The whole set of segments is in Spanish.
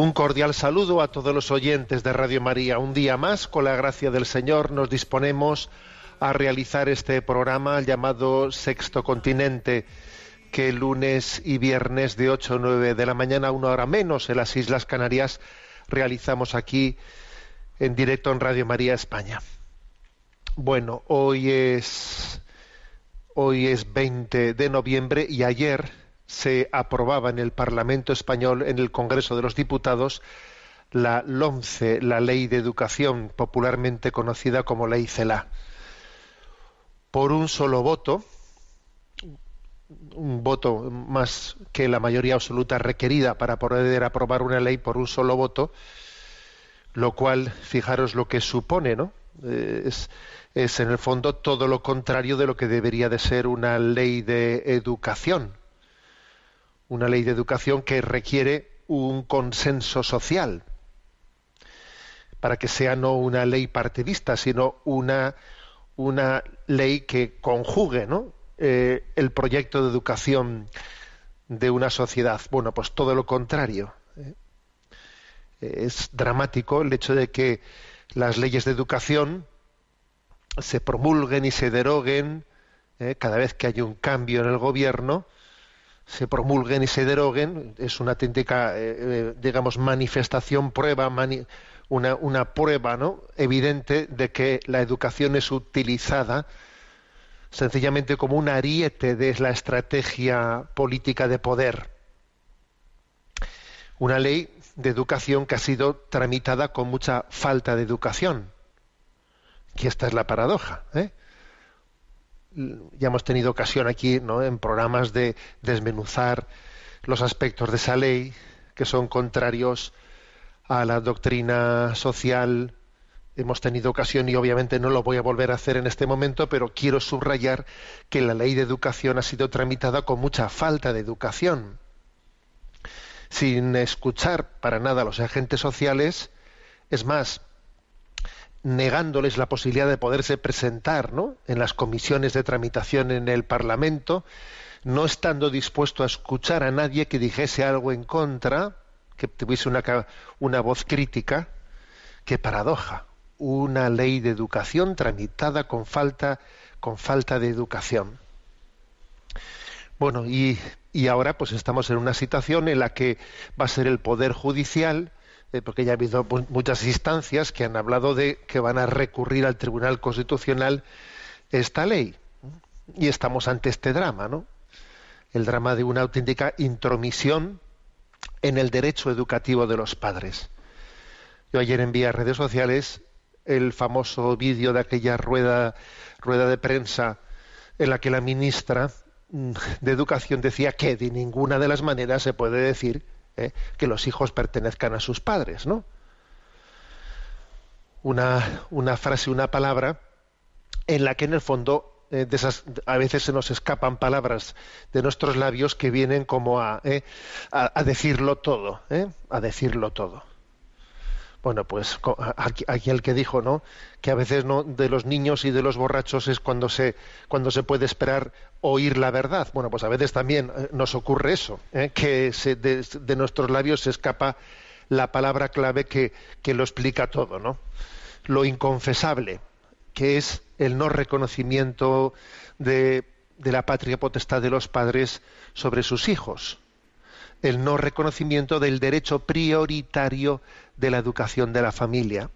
Un cordial saludo a todos los oyentes de Radio María. Un día más, con la gracia del Señor, nos disponemos a realizar este programa llamado Sexto Continente, que lunes y viernes de 8 a 9 de la mañana, una hora menos en las Islas Canarias, realizamos aquí en directo en Radio María España. Bueno, hoy es hoy es 20 de noviembre y ayer se aprobaba en el Parlamento español, en el Congreso de los Diputados, la LOMCE, la Ley de Educación, popularmente conocida como Ley CELA. Por un solo voto, un voto más que la mayoría absoluta requerida para poder aprobar una ley por un solo voto, lo cual, fijaros lo que supone, ¿no? Eh, es, es en el fondo todo lo contrario de lo que debería de ser una ley de educación una ley de educación que requiere un consenso social para que sea no una ley partidista, sino una, una ley que conjugue ¿no? Eh, el proyecto de educación de una sociedad. Bueno, pues todo lo contrario. ¿eh? Es dramático el hecho de que las leyes de educación se promulguen y se deroguen ¿eh? cada vez que hay un cambio en el gobierno, se promulguen y se deroguen, es una auténtica, eh, eh, digamos, manifestación, prueba, una, una prueba ¿no? evidente de que la educación es utilizada sencillamente como un ariete de la estrategia política de poder. Una ley de educación que ha sido tramitada con mucha falta de educación. Y esta es la paradoja. ¿eh? Ya hemos tenido ocasión aquí ¿no? en programas de desmenuzar los aspectos de esa ley que son contrarios a la doctrina social. Hemos tenido ocasión y obviamente no lo voy a volver a hacer en este momento, pero quiero subrayar que la ley de educación ha sido tramitada con mucha falta de educación, sin escuchar para nada a los agentes sociales. Es más, negándoles la posibilidad de poderse presentar ¿no? en las comisiones de tramitación en el Parlamento, no estando dispuesto a escuchar a nadie que dijese algo en contra, que tuviese una, una voz crítica. Qué paradoja. Una ley de educación tramitada con falta, con falta de educación. Bueno, y, y ahora pues estamos en una situación en la que va a ser el Poder Judicial, eh, porque ya ha habido mu- muchas instancias que han hablado de que van a recurrir al Tribunal Constitucional esta ley. Y estamos ante este drama, ¿no? El drama de una auténtica intromisión en el derecho educativo de los padres. Yo ayer envié a redes sociales el famoso vídeo de aquella rueda, rueda de prensa en la que la ministra mm, de Educación decía que de ninguna de las maneras se puede decir ¿eh? que los hijos pertenezcan a sus padres, ¿no? Una, frase, una palabra en la que en el fondo eh, a veces se nos escapan palabras de nuestros labios que vienen como a, eh, a, a decirlo todo, a decirlo todo. Bueno, pues aquí, el que dijo, ¿no? Que a veces no de los niños y de los borrachos es cuando se cuando se puede esperar oír la verdad. Bueno, pues a veces también eh, nos ocurre eso, ¿eh? que se- de, nuestros labios se escapa la palabra clave que, lo explica todo, ¿no? Lo inconfesable, que es el no reconocimiento de la patria potestad de los padres sobre sus hijos el no reconocimiento del derecho prioritario de la educación de la familia.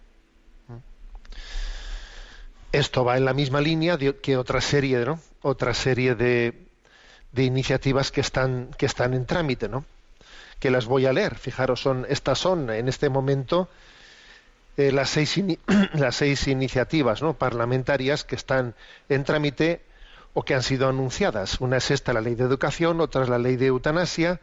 Esto va en la misma línea que otra serie. Otra serie de, de iniciativas que están, que están en trámite, ¿no? Que las voy a leer. Fijaros, son, estas son en este momento eh, las, seis las seis iniciativas ¿no? parlamentarias que están en trámite o que han sido anunciadas. Una es esta, la ley de educación, otra es la ley de eutanasia,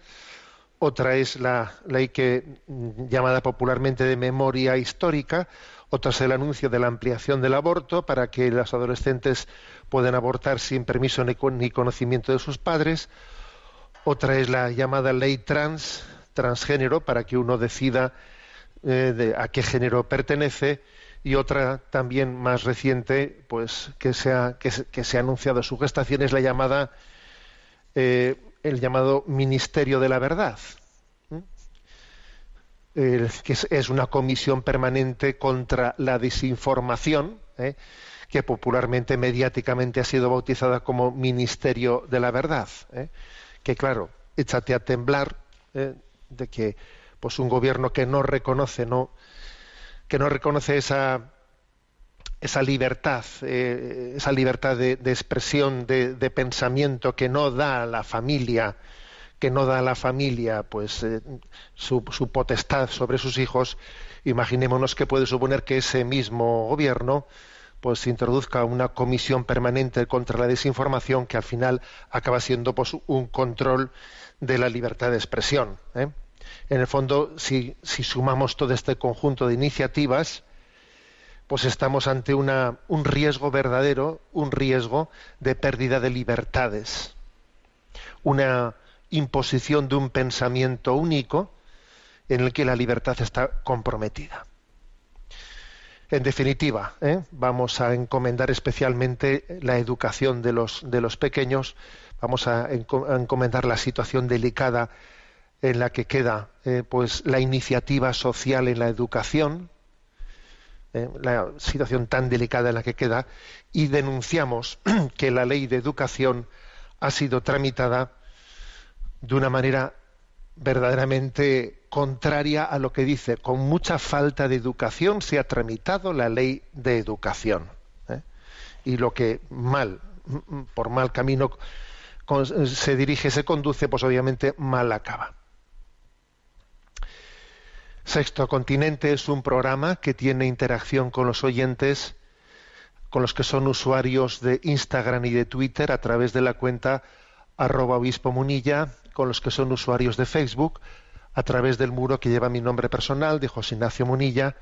otra es la ley que llamada popularmente de memoria histórica, otra es el anuncio de la ampliación del aborto para que los adolescentes puedan abortar sin permiso ni conocimiento de sus padres, otra es la llamada ley trans, transgénero, para que uno decida eh, a qué género pertenece, y otra también más reciente, pues que se ha, que, se ha anunciado su gestación es la llamada eh, el llamado Ministerio de la Verdad, que es, una comisión permanente contra la desinformación, ¿eh? que popularmente, mediáticamente ha sido bautizada como Ministerio de la Verdad, ¿eh? que claro, échate a temblar de que pues un gobierno que no reconoce, no que no reconoce esa, esa libertad, eh, esa libertad de, expresión, de, pensamiento que no da a la familia, que no da a la familia, pues eh, su, potestad sobre sus hijos. Imaginémonos que puede suponer que ese mismo gobierno pues introduzca una comisión permanente contra la desinformación que al final acaba siendo pues, un control de la libertad de expresión. ¿eh? en el fondo, si, sumamos todo este conjunto de iniciativas, pues estamos ante un riesgo verdadero, un riesgo de pérdida de libertades, una imposición de un pensamiento único en el que la libertad está comprometida. En definitiva, ¿eh? vamos a encomendar especialmente la educación de los, de los pequeños, vamos a encomendar la situación delicada en la que queda eh, pues la iniciativa social en la educación, eh, la situación tan delicada en la que queda, y denunciamos que la ley de educación ha sido tramitada de una manera verdaderamente contraria a lo que dice, con mucha falta de educación se ha tramitado la ley de educación. ¿eh? Y lo que mal, por mal camino se dirige, se conduce, pues obviamente mal acaba. Sexto Continente es un programa que tiene interacción con los oyentes, con los que son usuarios de Instagram y de Twitter a través de la cuenta arroba obispo munilla, con los que son usuarios de Facebook a través del muro que lleva mi nombre personal de José Ignacio Munilla.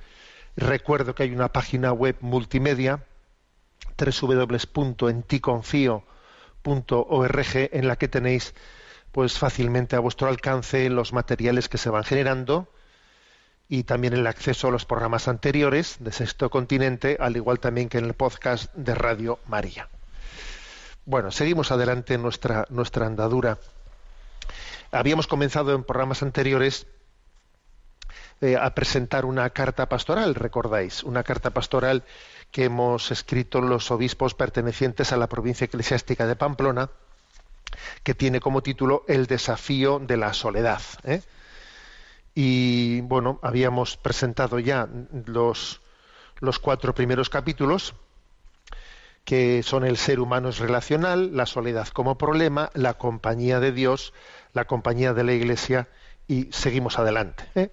Recuerdo que hay una página web multimedia www.enticonfio.org en la que tenéis pues fácilmente a vuestro alcance los materiales que se van generando y también el acceso a los programas anteriores de Sexto Continente, al igual también que en el podcast de Radio María. Bueno, seguimos adelante en nuestra, nuestra andadura. Habíamos comenzado en programas anteriores eh, a presentar una carta pastoral, recordáis, una carta pastoral que hemos escrito los obispos pertenecientes a la provincia eclesiástica de Pamplona, que tiene como título El desafío de la soledad. ¿eh? Y bueno, habíamos presentado ya los, los cuatro primeros capítulos, que son el ser humano es relacional, la soledad como problema, la compañía de Dios, la compañía de la Iglesia, y seguimos adelante. ¿eh?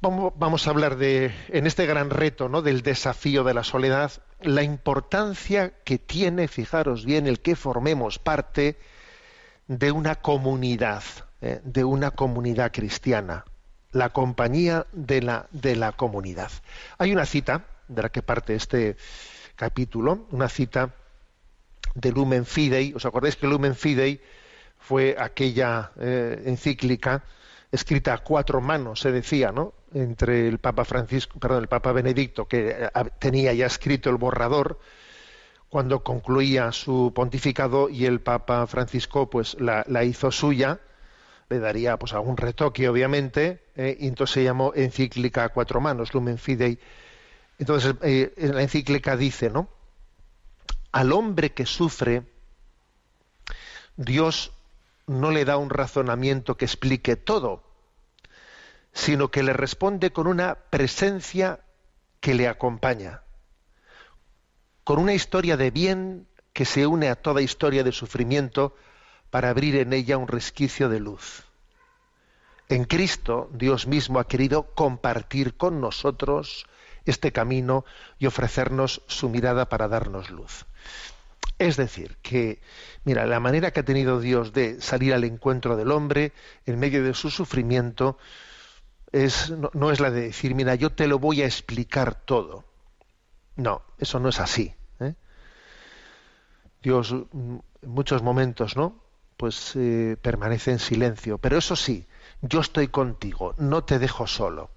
Vamos, a hablar de, en este gran reto ¿no? del desafío de la soledad, la importancia que tiene, fijaros bien, el que formemos parte de una comunidad, eh, de una comunidad cristiana, la compañía de la, de la comunidad. Hay una cita de la que parte este capítulo, una cita de Lumen Fidei. ¿Os acordáis que Lumen Fidei fue aquella eh, encíclica escrita a cuatro manos, se decía, ¿no? Entre el Papa Francisco, perdón, el Papa Benedicto, que eh, tenía ya escrito el borrador cuando concluía su pontificado y el Papa Francisco pues la, la hizo suya le daría pues algún retoque obviamente eh, y entonces se llamó encíclica a cuatro manos Lumen Fidei. Entonces eh, la encíclica dice no al hombre que sufre Dios no le da un razonamiento que explique todo sino que le responde con una presencia que le acompaña con una historia de bien que se une a toda historia de sufrimiento para abrir en ella un resquicio de luz. En Cristo, Dios mismo ha querido compartir con nosotros este camino y ofrecernos su mirada para darnos luz. Es decir, que, mira, la manera que ha tenido Dios de salir al encuentro del hombre en medio de su sufrimiento es, no, es la de decir, mira, yo te lo voy a explicar todo. No, eso no es así. ¿eh? Dios mm, en muchos momentos, ¿no? Pues eh, permanece en silencio. Pero eso sí, yo estoy contigo, no te dejo solo.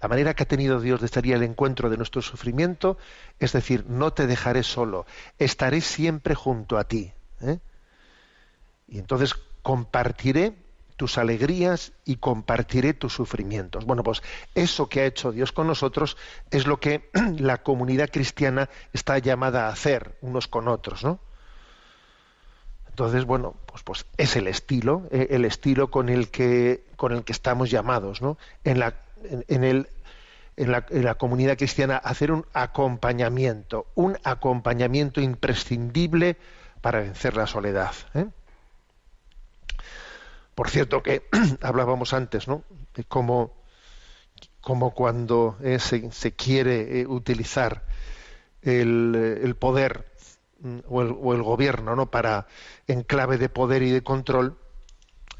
La manera que ha tenido Dios de estar el encuentro de nuestro sufrimiento, es decir, no te dejaré solo, estaré siempre junto a ti. ¿eh? Y entonces compartiré tus alegrías y compartiré tus sufrimientos. Bueno, pues eso que ha hecho Dios con nosotros es lo que la comunidad cristiana está llamada a hacer unos con otros, ¿no? Entonces, bueno, pues, pues es el estilo, eh, el estilo con el que con el que estamos llamados, ¿no? En la en, el, en, la, comunidad cristiana hacer un acompañamiento, un acompañamiento imprescindible para vencer la soledad. ¿eh? Por cierto que hablábamos antes, ¿no? De cómo, cuando eh, se, quiere eh, utilizar el, el poder o el, o el, gobierno, ¿no? Para en clave de poder y de control,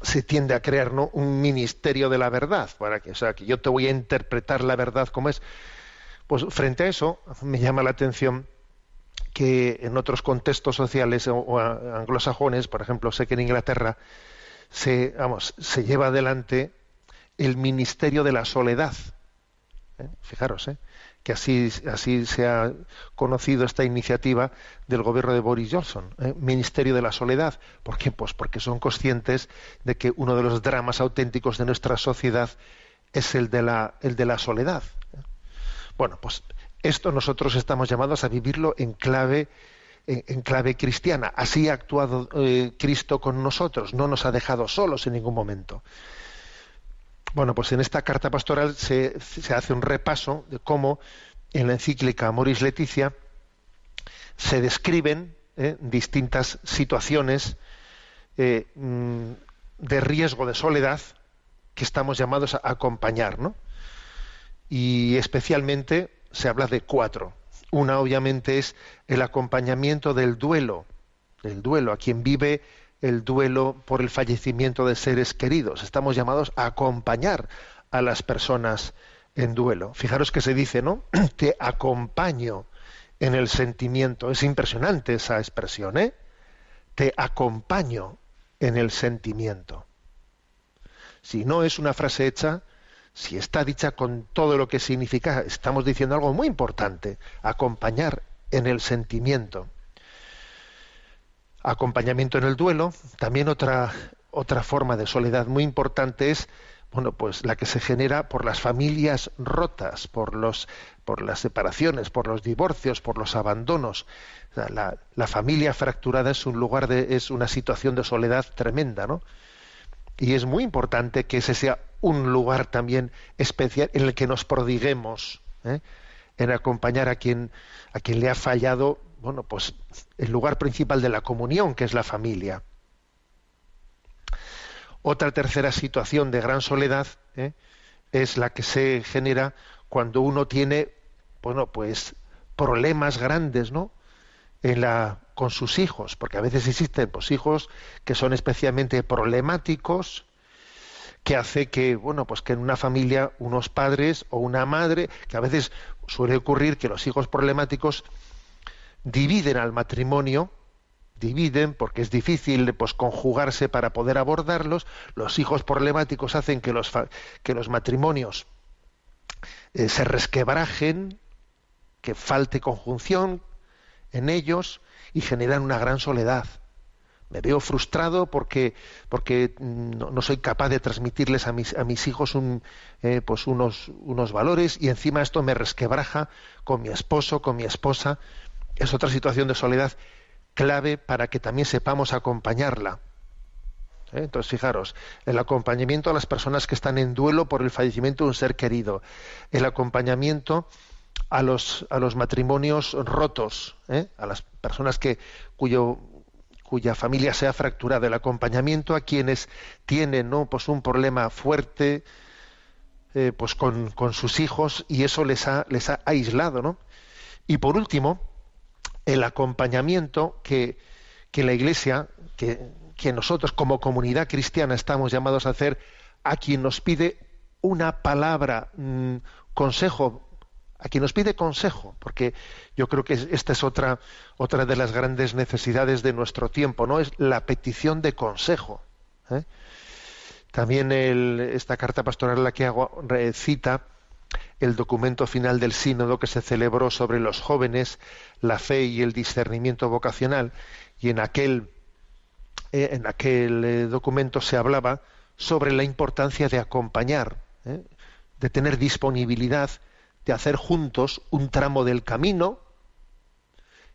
se tiende a crear un ministerio de la verdad, para que, o sea, que yo te voy a interpretar la verdad como es. Pues frente a eso, me llama la atención que en otros contextos sociales o, anglosajones, por ejemplo, sé que en Inglaterra se, vamos, se lleva adelante el ministerio de la soledad. ¿Eh? Fijaros, ¿eh? Que así, así se ha conocido esta iniciativa del gobierno de Boris Johnson, ¿eh? Ministerio de la Soledad. ¿Por qué? Pues porque son conscientes de que uno de los dramas auténticos de nuestra sociedad es el de la, el de la soledad. ¿eh? Bueno, pues esto nosotros estamos llamados a vivirlo en clave, en, clave cristiana. Así ha actuado eh, Cristo con nosotros, no nos ha dejado solos en ningún momento. Bueno, pues en esta carta pastoral se, hace un repaso de cómo en la encíclica Moris Leticia se describen eh, distintas situaciones eh, mm, de riesgo de soledad que estamos llamados a acompañar, ¿no? Y especialmente se habla de cuatro. Una, obviamente, es el acompañamiento del duelo, del duelo a quien vive el duelo por el fallecimiento de seres queridos. Estamos llamados a acompañar a las personas en duelo. Fijaros que se dice, ¿no? Te acompaño en el sentimiento. Es impresionante esa expresión, ¿eh? Te acompaño en el sentimiento. Si no es una frase hecha, si está dicha con todo lo que significa, estamos diciendo algo muy importante, acompañar en el sentimiento acompañamiento en el duelo. También otra, otra forma de soledad muy importante es bueno, pues la que se genera por las familias rotas, por los, por las separaciones, por los divorcios, por los abandonos. la, la, familia fracturada es un lugar de, es una situación de soledad tremenda, ¿no? Y es muy importante que ese sea un lugar también especial en el que nos prodiguemos, ¿eh? en acompañar a quien, a quien le ha fallado bueno, pues el lugar principal de la comunión, que es la familia. Otra tercera situación de gran soledad ¿eh? es la que se genera cuando uno tiene, bueno, pues problemas grandes, ¿no? En la, con sus hijos, porque a veces existen pues, hijos que son especialmente problemáticos, que hace que, bueno, pues que en una familia unos padres o una madre, que a veces suele ocurrir que los hijos problemáticos dividen al matrimonio, dividen porque es difícil pues conjugarse para poder abordarlos, los hijos problemáticos hacen que los, que los matrimonios eh, se resquebrajen, que falte conjunción en ellos y generan una gran soledad. Me veo frustrado porque, porque no, soy capaz de transmitirles a mis, a mis hijos un, eh, pues unos, unos valores y encima esto me resquebraja con mi esposo, con mi esposa es otra situación de soledad clave para que también sepamos acompañarla. ¿Eh? Entonces, fijaros, el acompañamiento a las personas que están en duelo por el fallecimiento de un ser querido, el acompañamiento a los, a los matrimonios rotos, ¿eh? a las personas que, cuyo, cuya familia se ha fracturado, el acompañamiento a quienes tienen ¿no? pues un problema fuerte eh, pues con, con, sus hijos y eso les ha, les ha aislado. ¿no? Y por último, el acompañamiento que, que la Iglesia, que, que nosotros como comunidad cristiana estamos llamados a hacer a quien nos pide una palabra, mm, consejo, a quien nos pide consejo, porque yo creo que esta es otra, otra de las grandes necesidades de nuestro tiempo, ¿no? Es la petición de consejo. ¿eh? También esta carta pastoral la que hago cita el documento final del sínodo que se celebró sobre los jóvenes, la fe y el discernimiento vocacional, y en aquel, eh, en aquel eh, documento se hablaba sobre la importancia de acompañar, de tener disponibilidad de hacer juntos un tramo del camino,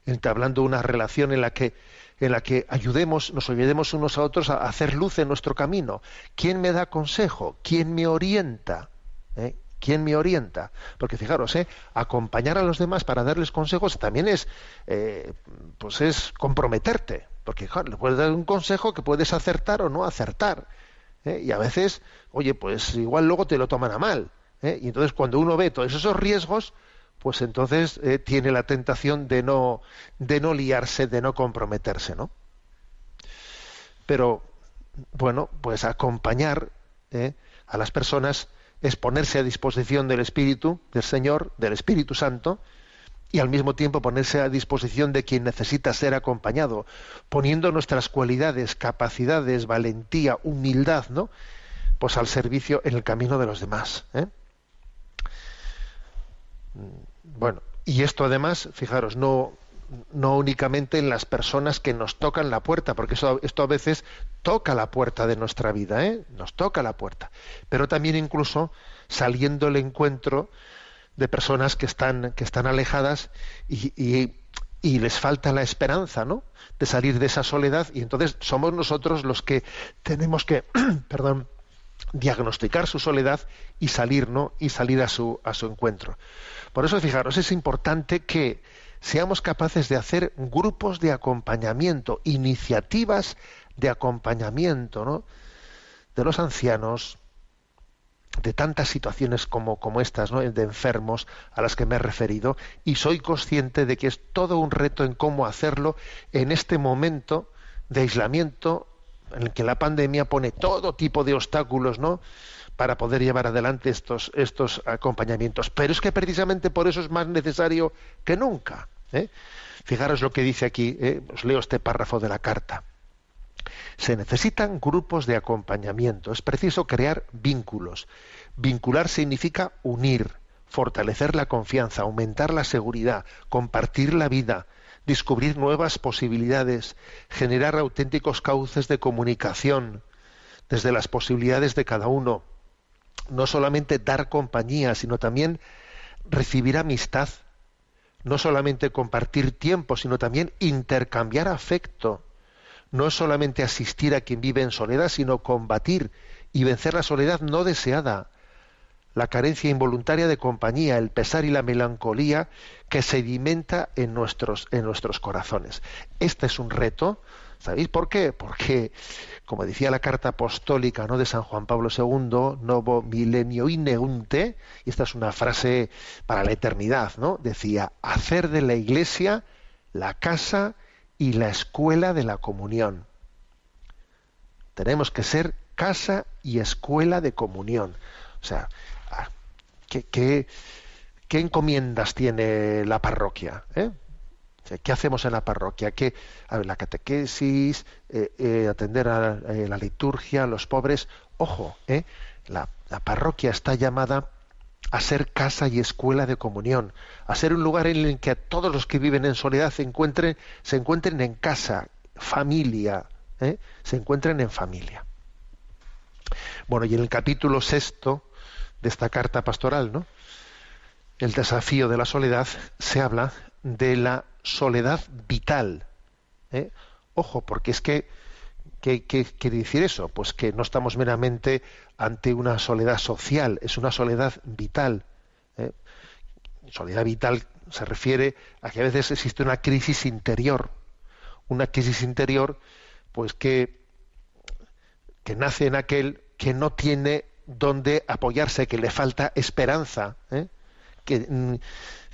entablando una relación en la que en la que ayudemos, nos ayudemos unos a otros a hacer luz en nuestro camino. ¿Quién me da consejo? ¿Quién me orienta? ¿Eh? ¿Quién me orienta? Porque fijaros, ¿eh? acompañar a los demás para darles consejos también es, eh, pues es comprometerte, porque le puedes dar un consejo que puedes acertar o no acertar. ¿eh? Y a veces, oye, pues igual luego te lo toman a mal. Y entonces cuando uno ve todos esos riesgos, pues entonces tiene la tentación de no, de no liarse, de no comprometerse, ¿no? Pero, bueno, pues acompañar a las personas es ponerse a disposición del Espíritu, del Señor, del Espíritu Santo, y al mismo tiempo ponerse a disposición de quien necesita ser acompañado, poniendo nuestras cualidades, capacidades, valentía, humildad, ¿no? Pues al servicio en el camino de los demás. ¿eh? Bueno, y esto además, fijaros, no, no únicamente en las personas que nos tocan la puerta, porque esto a veces toca la puerta de nuestra vida, ¿eh? nos toca la puerta, pero también incluso saliendo el encuentro de personas que están, que están alejadas y, y, y les falta la esperanza, ¿no? De salir de esa soledad y entonces somos nosotros los que tenemos que, perdón, diagnosticar su soledad y salir, ¿no? Y salir a su, a su encuentro. Por eso, fijaros, es importante que seamos capaces de hacer grupos de acompañamiento, iniciativas de acompañamiento. De los ancianos, de tantas situaciones como, como estas, de enfermos a las que me he referido, y soy consciente de que es todo un reto en cómo hacerlo en este momento de aislamiento en el que la pandemia pone todo tipo de obstáculos, ¿no? para poder llevar adelante estos, estos acompañamientos. Pero es que precisamente por eso es más necesario que nunca. ¿eh? Fijaros lo que dice aquí, ¿eh? os leo este párrafo de la carta. Se necesitan grupos de acompañamiento, es preciso crear vínculos. Vincular significa unir, fortalecer la confianza, aumentar la seguridad, compartir la vida, descubrir nuevas posibilidades, generar auténticos cauces de comunicación desde las posibilidades de cada uno, no solamente dar compañía, sino también recibir amistad, no solamente compartir tiempo, sino también intercambiar afecto. No solamente asistir a quien vive en soledad, sino combatir y vencer la soledad no deseada, la carencia involuntaria de compañía, el pesar y la melancolía que sedimenta en nuestros, en nuestros corazones. Este es un reto ¿Sabéis por qué? Porque, como decía la carta apostólica ¿no? de San Juan Pablo II, Novo Milenio Ineunte, y esta es una frase para la eternidad, ¿no? Decía, hacer de la iglesia la casa y la escuela de la comunión. Tenemos que ser casa y escuela de comunión. O sea, ¿qué, encomiendas tiene la parroquia? ¿eh? ¿Qué hacemos en la parroquia? ¿Qué, a la catequesis, eh, eh, atender a eh, la liturgia, a los pobres. Ojo, la, la, parroquia está llamada a ser casa y escuela de comunión, a ser un lugar en el que todos los que viven en soledad se encuentren, se encuentren en casa, familia, se encuentren en familia. Bueno, y en el capítulo sexto de esta carta pastoral, ¿no? El desafío de la soledad se habla de la soledad vital. ¿eh? Ojo, porque es que, ¿qué, quiere decir eso? Pues que no estamos meramente ante una soledad social, es una soledad vital. ¿eh? Soledad vital se refiere a que a veces existe una crisis interior, una crisis interior, pues que, que nace en aquel que no tiene dónde apoyarse, que le falta esperanza, ¿eh? que, mm,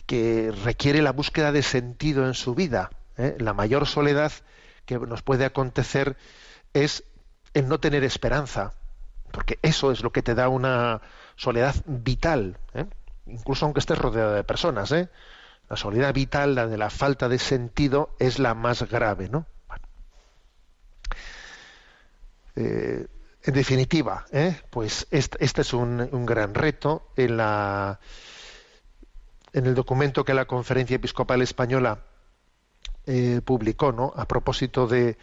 que, requiere la búsqueda de sentido en su vida. ¿eh? La mayor soledad que nos puede acontecer es el no tener esperanza, porque eso es lo que te da una soledad vital, ¿eh? incluso aunque estés rodeado de personas. ¿eh? La soledad vital, la de la falta de sentido, es la más grave. ¿no? En definitiva, pues este, es un, gran reto en el documento que la Conferencia Episcopal Española publicó, ¿no? A propósito de,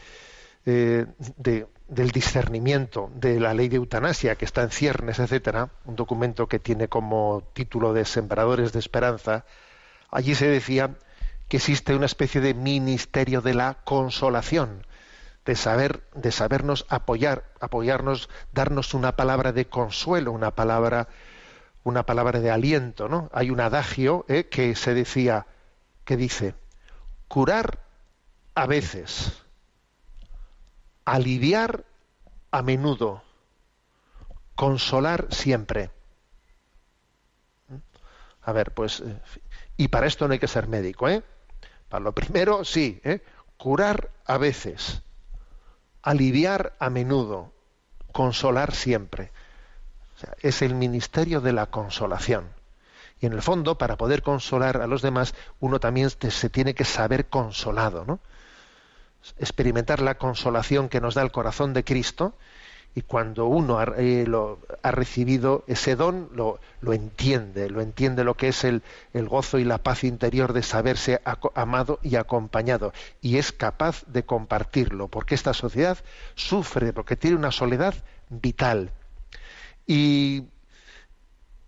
de del discernimiento de la ley de eutanasia que está en ciernes, etcétera, un documento que tiene como título de Sembradores de Esperanza, allí se decía que existe una especie de ministerio de la consolación, de saber, de sabernos apoyar, apoyarnos, darnos una palabra de consuelo, una palabra, una palabra de aliento, ¿no? Hay un adagio ¿eh? que se decía, que dice, curar a veces, aliviar a menudo, consolar siempre. ¿Mm? A ver, pues, eh, y para esto no hay que ser médico, ¿eh? Para lo primero, sí, ¿eh? curar a veces, aliviar a menudo, consolar siempre. Es el ministerio de la consolación. Y en el fondo, para poder consolar a los demás, uno también se tiene que saber consolado, ¿no? experimentar la consolación que nos da el corazón de Cristo y cuando uno ha, eh, lo, ha recibido ese don lo, entiende, lo entiende lo que es el, el, gozo y la paz interior de saberse amado y acompañado y es capaz de compartirlo porque esta sociedad sufre porque tiene una soledad vital y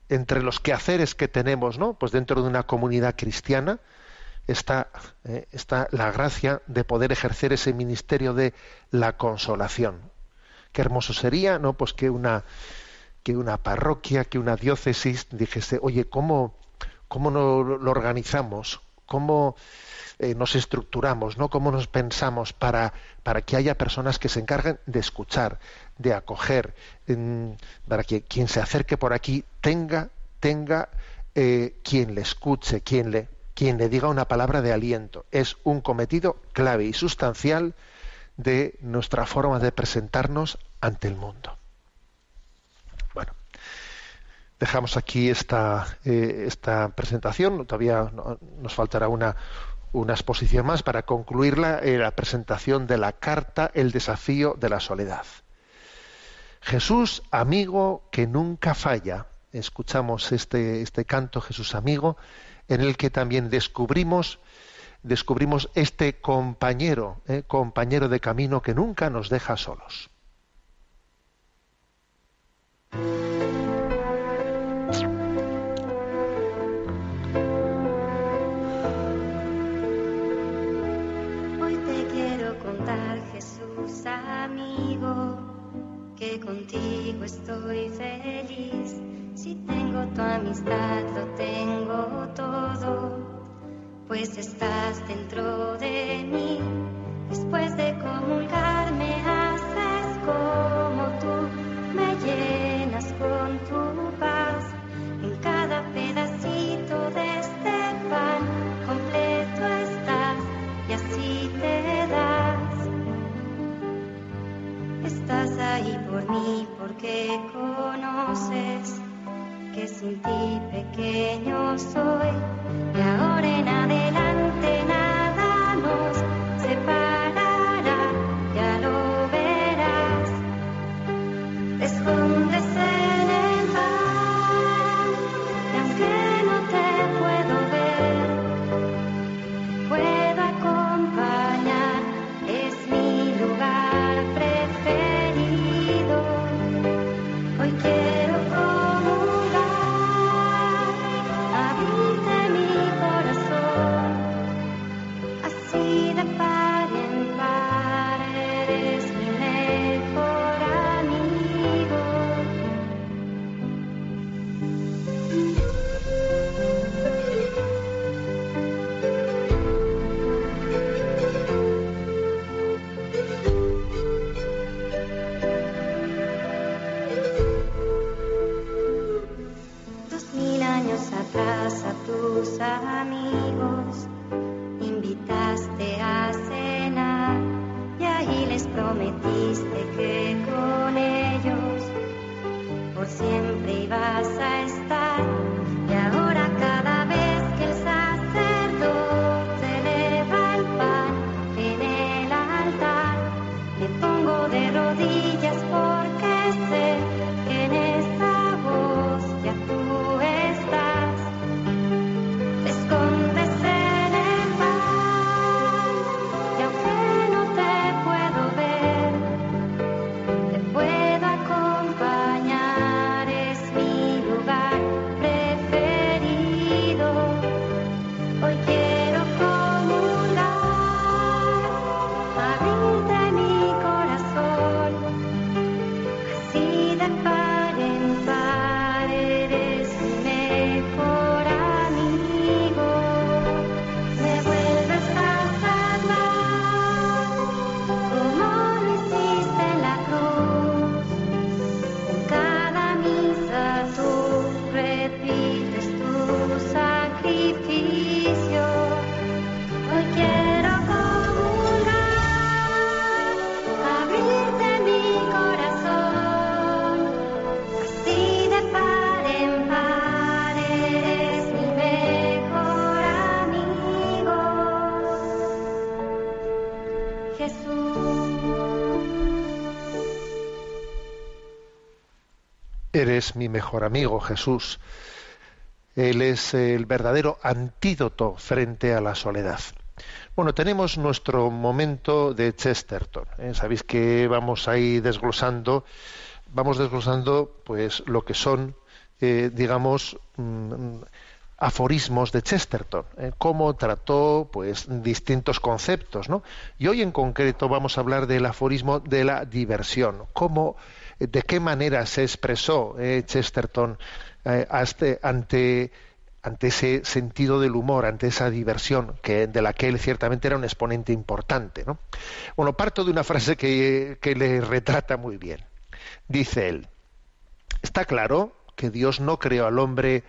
entre los quehaceres que tenemos, ¿no? Pues dentro de una comunidad cristiana, está, eh, está la gracia de poder ejercer ese ministerio de la consolación. Qué hermoso sería, ¿no? Pues que una, que una parroquia, que una diócesis dijese, oye, ¿cómo, cómo no lo organizamos? ¿Cómo eh, nos estructuramos? ¿no? ¿Cómo nos pensamos para, para que haya personas que se encarguen de escuchar, de acoger, para que quien se acerque por aquí tenga, tenga eh, quien le escuche, quien le, quien le diga una palabra de aliento. Es un cometido clave y sustancial de nuestra forma de presentarnos ante el mundo. Bueno, dejamos aquí esta, eh, esta presentación. Todavía nos faltará una, una exposición más para concluirla, eh, la presentación de la carta El desafío de la soledad. Jesús, amigo que nunca falla. Escuchamos este, este canto, Jesús amigo, en el que también descubrimos descubrimos este compañero, eh, compañero de camino que nunca nos deja solos. Hoy te quiero contar, Jesús amigo, que contigo estoy feliz si tengo tu amistad, lo tengo todo, pues estás dentro de mí. Después de comulgar me haces como tú, me llenas con tu paz. En cada pedacito de este pan completo estás y así te das. Estás ahí por mí porque conoces que sin ti pequeño soy y ahora en adelante Eres mi mejor amigo, Jesús. Él es el verdadero antídoto frente a la soledad. Bueno, tenemos nuestro momento de Chesterton. ¿eh? Sabéis que vamos ahí desglosando, vamos desglosando, pues lo que son, eh, digamos, mm, aforismos de Chesterton, ¿eh? cómo trató, pues, distintos conceptos. Y hoy en concreto vamos a hablar del aforismo de la diversión, cómo, de qué manera se expresó eh, Chesterton eh, ante, ante ese sentido del humor, ante esa diversión que, de la que él ciertamente era un exponente importante. ¿no? Bueno, parto de una frase que, que le retrata muy bien. Dice él, está claro que Dios no creó al hombre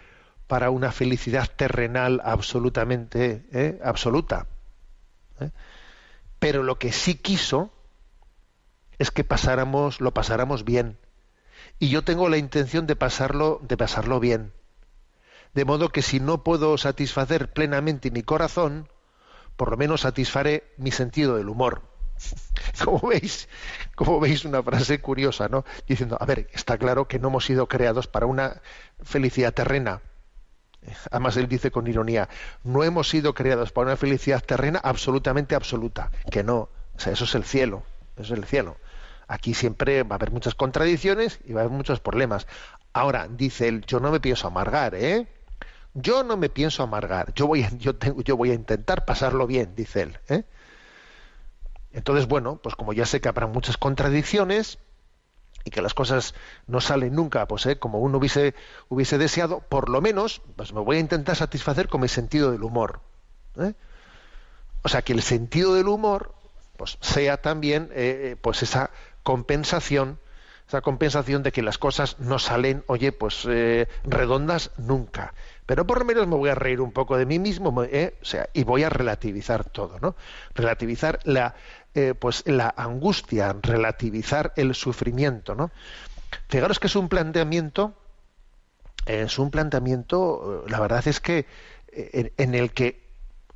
para una felicidad terrenal absolutamente ¿eh? absoluta. Pero lo que sí quiso es que pasáramos, lo pasáramos bien. Y yo tengo la intención de pasarlo, de pasarlo bien. De modo que si no puedo satisfacer plenamente mi corazón, por lo menos satisfaré mi sentido del humor. Como veis, como veis una frase curiosa, ¿no? Diciendo, a ver, está claro que no hemos sido creados para una felicidad terrena. Además él dice con ironía, no hemos sido creados para una felicidad terrena absolutamente absoluta, que no, o sea, eso es el cielo, eso es el cielo. Aquí siempre va a haber muchas contradicciones y va a haber muchos problemas. Ahora, dice él, yo no me pienso amargar, ¿eh? Yo no me pienso amargar, yo voy a, yo tengo, yo voy a intentar pasarlo bien, dice él. ¿eh? Entonces, bueno, pues como ya sé que habrá muchas contradicciones y que las cosas no salen nunca pues, ¿eh? como uno hubiese, hubiese deseado, por lo menos pues me voy a intentar satisfacer con mi sentido del humor. ¿eh? O sea, que el sentido del humor pues, sea también eh, pues esa compensación esa compensación de que las cosas no salen, oye, pues eh, redondas nunca. Pero por lo menos me voy a reír un poco de mí mismo, ¿eh? o sea, y voy a relativizar todo, ¿no? Relativizar la, eh, pues la angustia, relativizar el sufrimiento, ¿no? Fijaros que es un planteamiento, es un planteamiento, la verdad es que en, en el que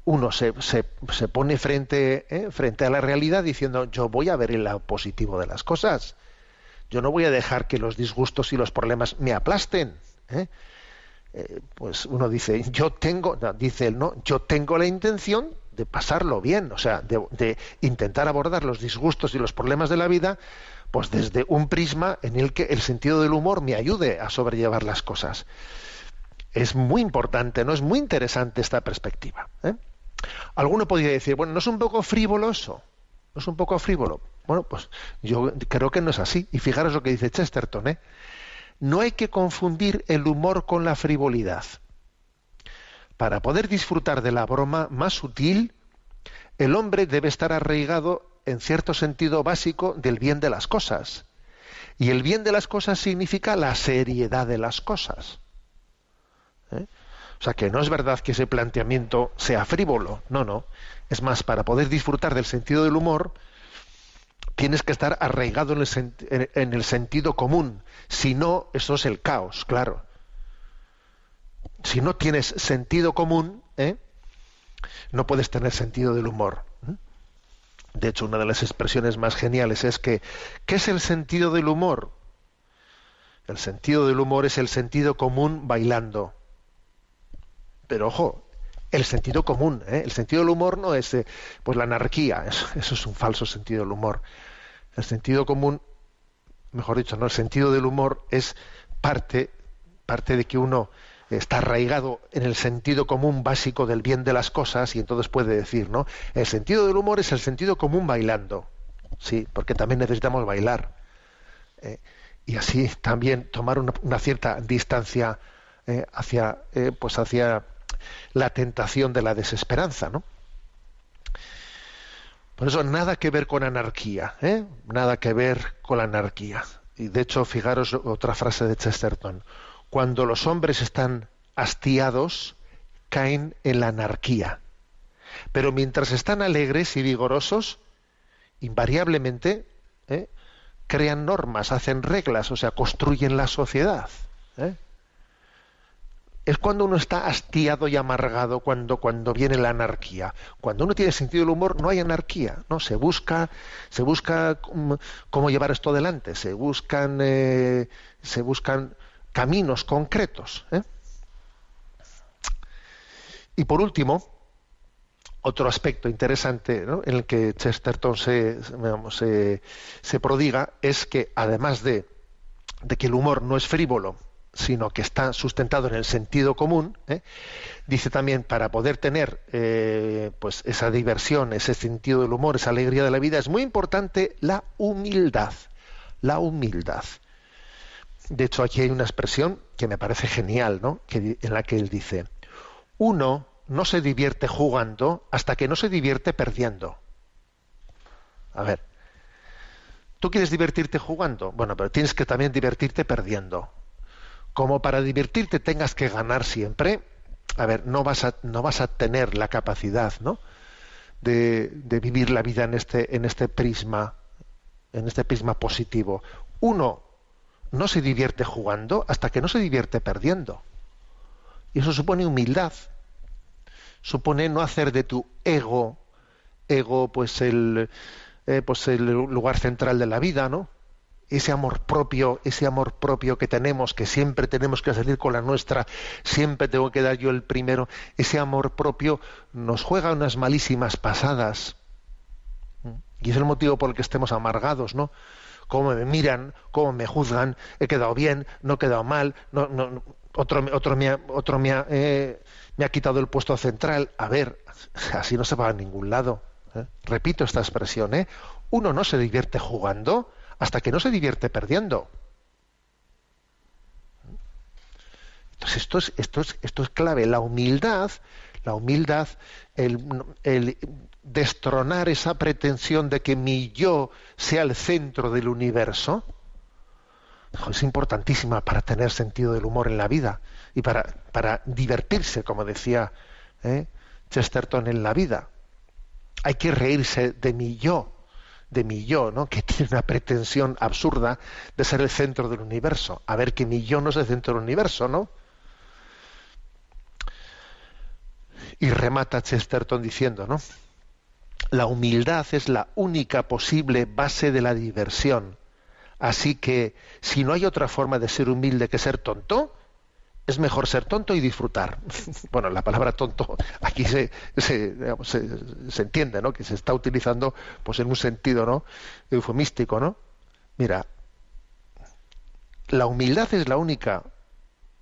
uno se, se, se pone frente, ¿eh? frente a la realidad diciendo yo voy a ver el lado positivo de las cosas. Yo no voy a dejar que los disgustos y los problemas me aplasten. ¿eh? Eh, pues uno dice, yo tengo, dice él, no, yo tengo la intención de pasarlo bien, o sea, de, de, intentar abordar los disgustos y los problemas de la vida, pues desde un prisma en el que el sentido del humor me ayude a sobrellevar las cosas. Es muy importante, no es muy interesante esta perspectiva. Alguno podría decir, bueno, ¿no es un poco frívoloso? ¿No es un poco frívolo? Bueno, pues yo creo que no es así. Y fijaros lo que dice Chesterton, ¿eh? No hay que confundir el humor con la frivolidad. Para poder disfrutar de la broma más sutil, el hombre debe estar arraigado en cierto sentido básico del bien de las cosas. Y el bien de las cosas significa la seriedad de las cosas. O sea, que no es verdad que ese planteamiento sea frívolo, no, no. Es más, para poder disfrutar del sentido del humor, tienes que estar arraigado en el, sen- en- en el sentido común. Si no, eso es el caos, claro. Si no tienes sentido común, ¿eh? no puedes tener sentido del humor. ¿eh? De hecho, una de las expresiones más geniales es que, ¿qué es el sentido del humor? El sentido del humor es el sentido común bailando. Pero ojo, el sentido común, ¿eh? el sentido del humor no es eh, pues la anarquía, eso, eso es un falso sentido del humor. El sentido común, mejor dicho, no, el sentido del humor es parte, parte de que uno está arraigado en el sentido común básico del bien de las cosas y entonces puede decir, ¿no? El sentido del humor es el sentido común bailando. Sí, porque también necesitamos bailar. Eh, y así también tomar una, una cierta distancia hacia, pues hacia la tentación de la desesperanza, ¿no? Por eso nada que ver con anarquía, ¿eh? nada que ver con la anarquía. Y de hecho, fijaros otra frase de Chesterton. Cuando los hombres están hastiados, caen en la anarquía. Pero mientras están alegres y vigorosos, invariablemente ¿eh? crean normas, hacen reglas, o sea, construyen la sociedad. ¿eh? Es cuando uno está hastiado y amargado, cuando, cuando viene la anarquía. Cuando uno tiene sentido del humor, no hay anarquía, ¿no? Se busca, se busca cómo, llevar esto adelante, se buscan, eh, se buscan caminos concretos. ¿eh? Y por último, otro aspecto interesante en el que Chesterton se, se, se prodiga es que además de, de que el humor no es frívolo, sino que está sustentado en el sentido común, ¿eh? dice también para poder tener eh, pues esa diversión, ese sentido del humor, esa alegría de la vida, es muy importante la humildad, la humildad. De hecho, aquí hay una expresión que me parece genial, ¿no? En la que él dice: uno no se divierte jugando hasta que no se divierte perdiendo. A ver, ¿tú quieres divertirte jugando? Bueno, pero tienes que también divertirte perdiendo como para divertirte tengas que ganar siempre, a ver, no vas a, no vas a tener la capacidad, ¿no? De, vivir la vida en este, en este prisma, en este prisma positivo. Uno no se divierte jugando hasta que no se divierte perdiendo. Y eso supone humildad. Supone no hacer de tu ego, ego, pues el, eh, pues el lugar central de la vida, ¿no? Ese amor propio, ese amor propio que tenemos, que siempre tenemos que salir con la nuestra, siempre tengo que dar yo el primero, ese amor propio nos juega unas malísimas pasadas. Y es el motivo por el que estemos amargados, ¿no? Cómo me miran, cómo me juzgan, he quedado bien, no he quedado mal, no, no, otro, otro, me ha, otro me, ha, eh, me ha quitado el puesto central. A ver, así no se va a ningún lado. ¿eh? Repito esta expresión, ¿eh? Uno no se divierte jugando, hasta que no se divierte perdiendo. Entonces esto es, esto es, clave. La humildad, la humildad, el, el, destronar esa pretensión de que mi yo sea el centro del universo, es importantísima para tener sentido del humor en la vida y para, para divertirse, como decía ¿eh? Chesterton en la vida. Hay que reírse de mi yo, de mi yo, ¿no? que tiene una pretensión absurda de ser el centro del universo. A ver que mi yo no es el centro del universo, ¿no? Y remata Chesterton diciendo, ¿no? La humildad es la única posible base de la diversión. Así que si no hay otra forma de ser humilde que ser tonto, es mejor ser tonto y disfrutar. bueno, la palabra tonto aquí se, se, digamos, se, se, entiende, ¿no? Que se está utilizando pues en un sentido, ¿no? Eufemístico, ¿no? Mira, la humildad es la única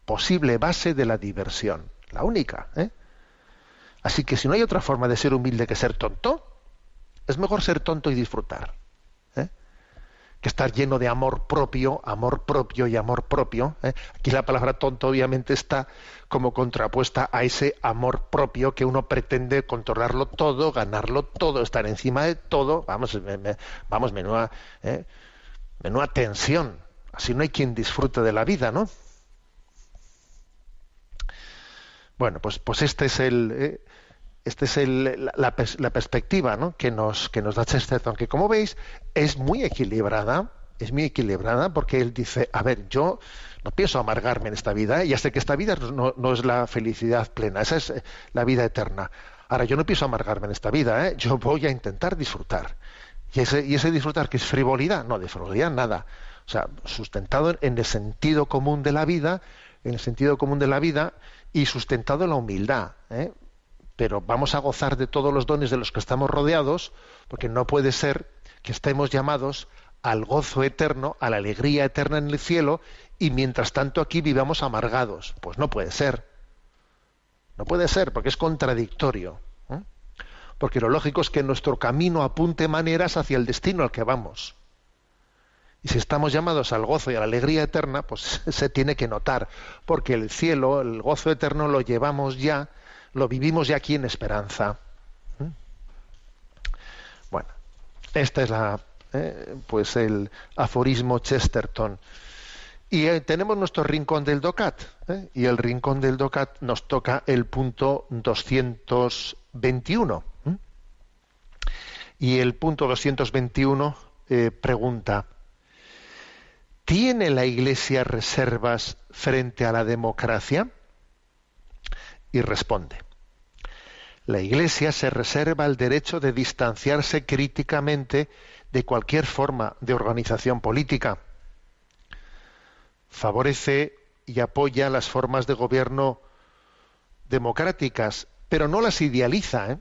posible base de la diversión. La única, ¿eh? Así que si no hay otra forma de ser humilde que ser tonto, es mejor ser tonto y disfrutar. Que estar lleno de amor propio, amor propio y amor propio. ¿eh? Aquí la palabra tonto obviamente está como contrapuesta a ese amor propio que uno pretende controlarlo todo, ganarlo todo, estar encima de todo. Vamos, me, me, vamos, menuda, ¿eh? menuda tensión. Así no hay quien disfrute de la vida, ¿no? Bueno, pues, pues este es el, eh, este es el, la, la pers- la perspectiva que, nos, da Chesterton, que como veis es muy equilibrada, es muy equilibrada porque él dice, a ver, yo no pienso amargarme en esta vida, ¿eh? ya sé que esta vida no, es la felicidad plena, esa es eh, la vida eterna. Ahora, yo no pienso amargarme en esta vida, ¿eh? yo voy a intentar disfrutar. Y ese, disfrutar que es frivolidad, no, de frivolidad nada. O sea, sustentado en, en el sentido común de la vida, en el sentido común de la vida y sustentado en la humildad. ¿eh? Pero vamos a gozar de todos los dones de los que estamos rodeados, porque no puede ser que estemos llamados al gozo eterno, a la alegría eterna en el cielo, y mientras tanto aquí vivamos amargados. Pues no puede ser. No puede ser, porque es contradictorio. ¿eh? Porque lo lógico es que nuestro camino apunte maneras hacia el destino al que vamos. Y si estamos llamados al gozo y a la alegría eterna, pues se tiene que notar, porque el cielo, el gozo eterno lo llevamos ya, lo vivimos ya aquí en esperanza. ¿Mm? Bueno, esta es la, eh, pues el aforismo Chesterton. Y eh, tenemos nuestro rincón del DOCAT, ¿eh? y el rincón del DOCAT nos toca el punto 221. ¿eh? Y el punto 221 eh, pregunta, ¿tiene la Iglesia reservas frente a la democracia? Y responde, la Iglesia se reserva el derecho de distanciarse críticamente de cualquier forma de organización política. Favorece y apoya las formas de gobierno democráticas, pero no las idealiza, ¿eh?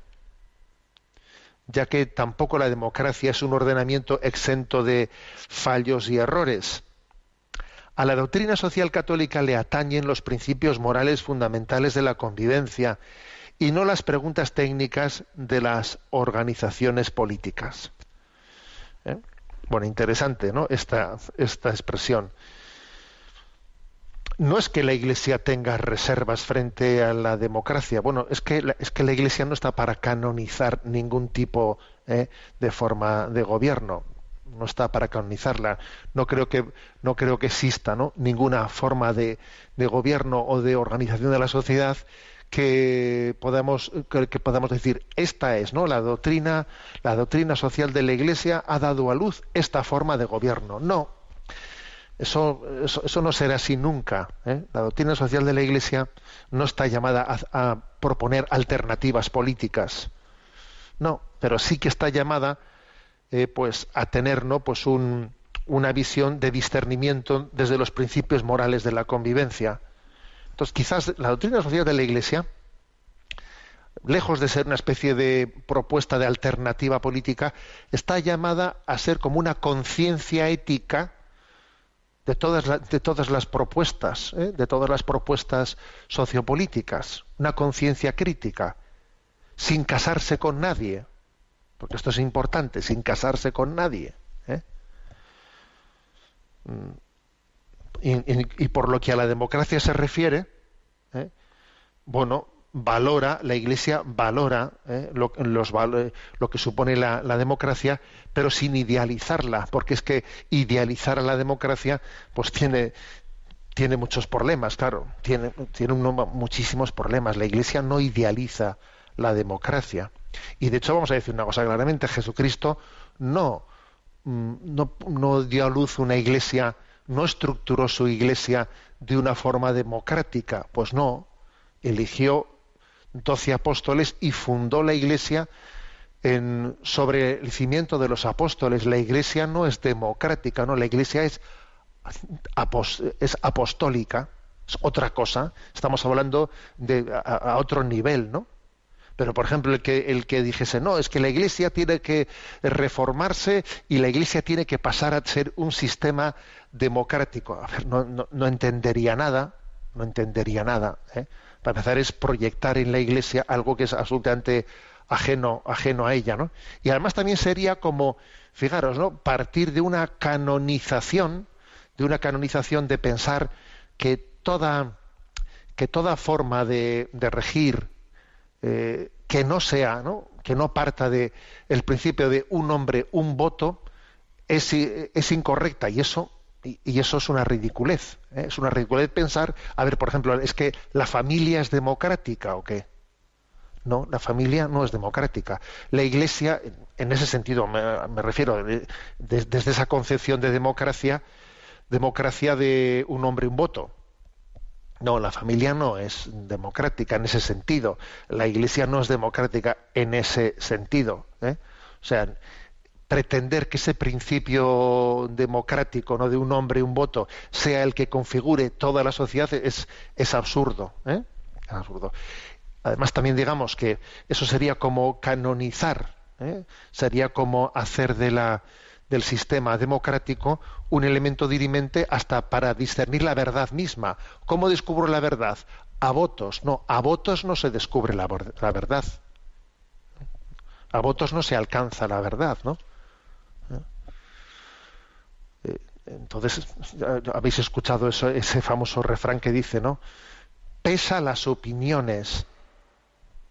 ya que tampoco la democracia es un ordenamiento exento de fallos y errores. A la doctrina social católica le atañen los principios morales fundamentales de la convivencia y no las preguntas técnicas de las organizaciones políticas. ¿Eh? Bueno, interesante, ¿no? Esta, esta expresión. No es que la Iglesia tenga reservas frente a la democracia. Bueno, es que la, es que la Iglesia no está para canonizar ningún tipo ¿eh? de forma de gobierno. No está para canonizarla. No creo que no creo que exista ¿no? ninguna forma de, de gobierno o de organización de la sociedad que podamos que, podamos decir esta es no la doctrina la doctrina social de la Iglesia ha dado a luz esta forma de gobierno no eso, eso, no será así nunca. ¿eh? La doctrina social de la Iglesia no está llamada a, a, proponer alternativas políticas. No, pero sí que está llamada eh, pues, a tener ¿no? pues un, una visión de discernimiento desde los principios morales de la convivencia. Entonces, quizás la doctrina social de la Iglesia, lejos de ser una especie de propuesta de alternativa política, está llamada a ser como una conciencia ética de todas, de todas las propuestas, ¿eh? de todas las propuestas sociopolíticas, una conciencia crítica, sin casarse con nadie, porque esto es importante, sin casarse con nadie. ¿eh? Y, por lo que a la democracia se refiere, ¿eh? bueno, valora, la Iglesia valora ¿eh? lo, los, lo, que supone la, democracia, pero sin idealizarla, porque es que idealizar a la democracia pues tiene, tiene muchos problemas, claro, tiene, tiene muchísimos problemas. La Iglesia no idealiza la democracia. Y de hecho vamos a decir una cosa claramente, Jesucristo no, no, no dio a luz una iglesia, no estructuró su iglesia de una forma democrática, pues no, eligió doce apóstoles y fundó la iglesia en, sobre el cimiento de los apóstoles. La iglesia no es democrática, no, la iglesia es, es apostólica, es otra cosa. Estamos hablando de, a, a otro nivel, ¿no? Pero, por ejemplo, el que, el que dijese, no, es que la Iglesia tiene que reformarse y la Iglesia tiene que pasar a ser un sistema democrático. A ver, no, no, entendería nada, no entendería nada. ¿eh? Para empezar es proyectar en la Iglesia algo que es absolutamente ajeno, ajeno a ella, ¿no? Y además también sería como, fijaros, ¿no? Partir de una canonización, de una canonización de pensar que toda, que toda forma de regir eh, que no sea, ¿no? que no parta de el principio de un hombre, un voto, es, es incorrecta y eso Y, eso es una ridiculez. ¿eh? Es una ridiculez pensar, a ver, por ejemplo, es que la familia es democrática o qué. No, la familia no es democrática. La Iglesia, en ese sentido, me, refiero, de- de- desde esa concepción de democracia, democracia de un hombre un voto. No, la familia no es democrática en ese sentido. La Iglesia no es democrática en ese sentido. ¿eh? O sea, pretender que ese principio democrático, no de un hombre un voto, sea el que configure toda la sociedad es, absurdo. ¿eh? Absurdo. Además, también digamos que eso sería como canonizar, ¿eh? sería como hacer de la, del sistema democrático un elemento dirimente hasta para discernir la verdad misma. ¿Cómo descubro la verdad? A votos. No, a votos no se descubre la, ver- la verdad. A votos no se alcanza la verdad, ¿no? Eh, Entonces, habéis escuchado eso, ese famoso refrán que dice, ¿no? Pesa las opiniones,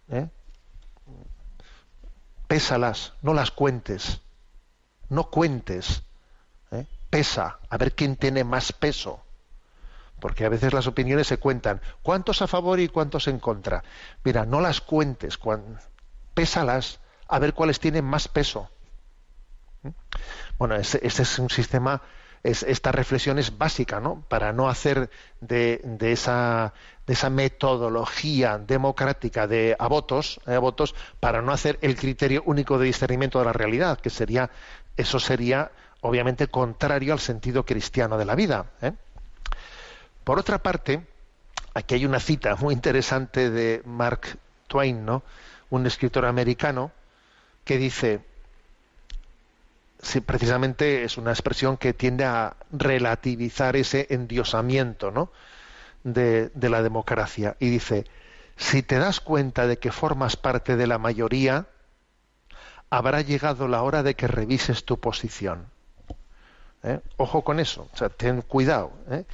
¿eh? pésalas, no las cuentes, no cuentes, ¿eh? pesa, a ver quién tiene más peso, porque a veces las opiniones se cuentan, cuántos a favor y cuántos en contra. Mira, no las cuentes, pésalas, a ver cuáles tienen más peso. ¿Mm? Bueno, ese es un sistema, es, esta reflexión es básica, ¿no? Para no hacer de, de esa, de esa metodología democrática de a votos, eh, a votos, para no hacer el criterio único de discernimiento de la realidad, que sería, eso sería obviamente contrario al sentido cristiano de la vida. ¿eh? Por otra parte, aquí hay una cita muy interesante de Mark Twain, ¿no? un escritor americano, que dice, precisamente es una expresión que tiende a relativizar ese endiosamiento ¿no? de la democracia. Y dice, si te das cuenta de que formas parte de la mayoría, habrá llegado la hora de que revises tu posición. ¿Eh? Ojo con eso, ten cuidado. ¿eh?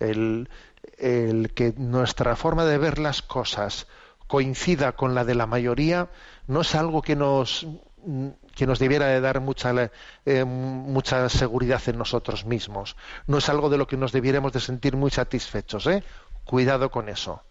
El, el que nuestra forma de ver las cosas coincida con la de la mayoría no es algo que nos que nos debiera de dar mucha eh, mucha seguridad en nosotros mismos no es algo de lo que nos debiéramos de sentir muy satisfechos ¿eh? cuidado con eso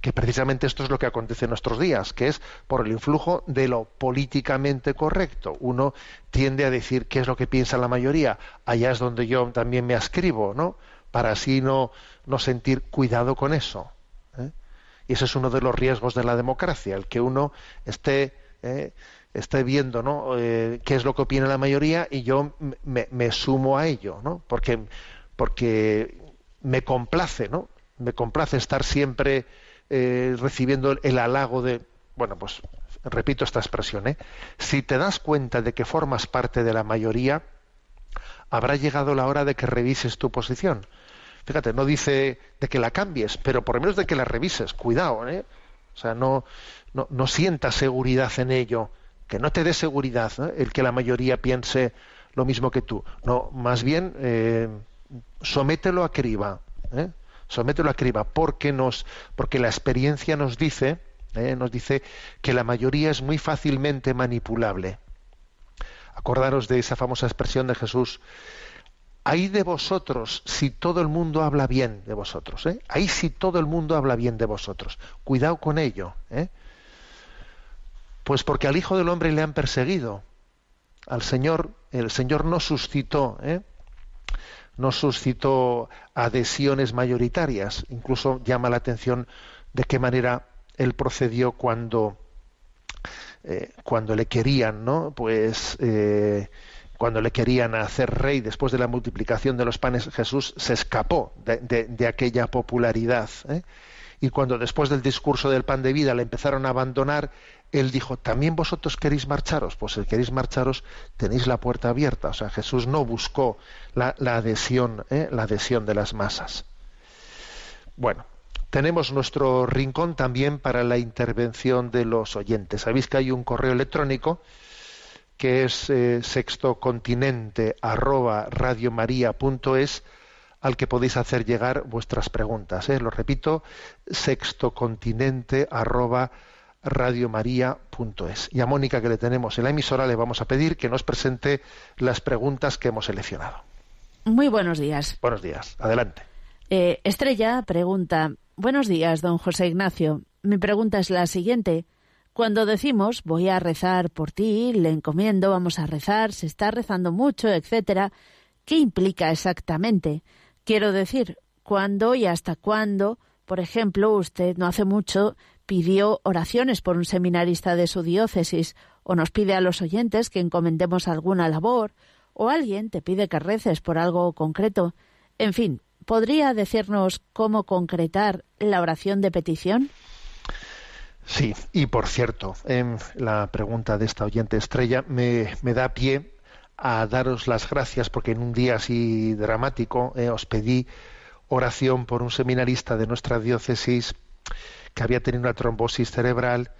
que precisamente esto es lo que acontece en nuestros días, que es por el influjo de lo políticamente correcto. Uno tiende a decir qué es lo que piensa la mayoría, allá es donde yo también me ascribo, ¿no? Para así no, no sentir cuidado con eso. ¿eh? Y ese es uno de los riesgos de la democracia, el que uno esté, ¿eh? esté viendo ¿no? Eh, qué es lo que opina la mayoría y yo me, me sumo a ello, ¿no? Porque, porque me complace, ¿no? Me complace estar siempre eh, recibiendo el, halago de, bueno, pues repito esta expresión, ¿eh? si te das cuenta de que formas parte de la mayoría, habrá llegado la hora de que revises tu posición. Fíjate, no dice de que la cambies, pero por lo menos de que la revises. Cuidado, ¿eh? O sea, no, no, no sientas seguridad en ello, que no te dé seguridad el que la mayoría piense lo mismo que tú. No, más bien eh, somételo a criba. ¿eh? Somételo a criba, porque nos, porque la experiencia nos dice, eh, nos dice que la mayoría es muy fácilmente manipulable. Acordaros de esa famosa expresión de Jesús. Ahí de vosotros si todo el mundo habla bien de vosotros. ¿eh? Ahí si todo el mundo habla bien de vosotros. Cuidado con ello. ¿eh? Pues porque al Hijo del Hombre le han perseguido. Al Señor, el Señor no suscitó, ¿eh? No suscitó adhesiones mayoritarias. Incluso llama la atención de qué manera él procedió cuando, eh, cuando le querían, ¿no? Pues eh, cuando le querían hacer rey después de la multiplicación de los panes, Jesús se escapó de, aquella popularidad. ¿eh? Y cuando después del discurso del pan de vida le empezaron a abandonar, él dijo, ¿también vosotros queréis marcharos? Pues si queréis marcharos, tenéis la puerta abierta. O sea, Jesús no buscó la, adhesión, ¿eh? la adhesión de las masas. Bueno, tenemos nuestro rincón también para la intervención de los oyentes. Sabéis que hay un correo electrónico que es eh, sextocontinente arroba al que podéis hacer llegar vuestras preguntas. ¿eh? Lo repito, sextocontinente arroba radiomaria.es. Y a Mónica, que le tenemos en la emisora, le vamos a pedir que nos presente las preguntas que hemos seleccionado. Muy buenos días. Buenos días. Adelante. Eh, Estrella pregunta, buenos días, don José Ignacio. Mi pregunta es la siguiente. Cuando decimos voy a rezar por ti, le encomiendo, vamos a rezar, se está rezando mucho, etcétera, ¿qué implica exactamente? Quiero decir, ¿cuándo y hasta cuándo? Por ejemplo, usted no hace mucho pidió oraciones por un seminarista de su diócesis, o nos pide a los oyentes que encomendemos alguna labor, o alguien te pide que reces por algo concreto. En fin, ¿podría decirnos cómo concretar la oración de petición? Sí, y por cierto, em, la pregunta de esta oyente estrella me, me da pie a daros las gracias porque en un día así dramático eh, os pedí oración por un seminarista de nuestra diócesis que había tenido una trombosis cerebral,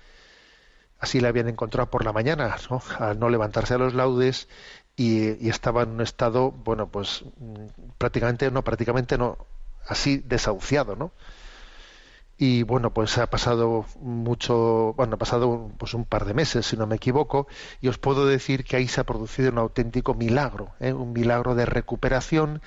así la habían encontrado por la mañana, al no levantarse a los laudes y, y estaba en un estado, bueno, pues mm, prácticamente, no, prácticamente no, así desahuciado, ¿no? Y bueno pues ha pasado mucho bueno ha pasado pues un par de meses si no me equivoco y os puedo decir que ahí se ha producido un auténtico milagro ¿eh? un milagro de recuperación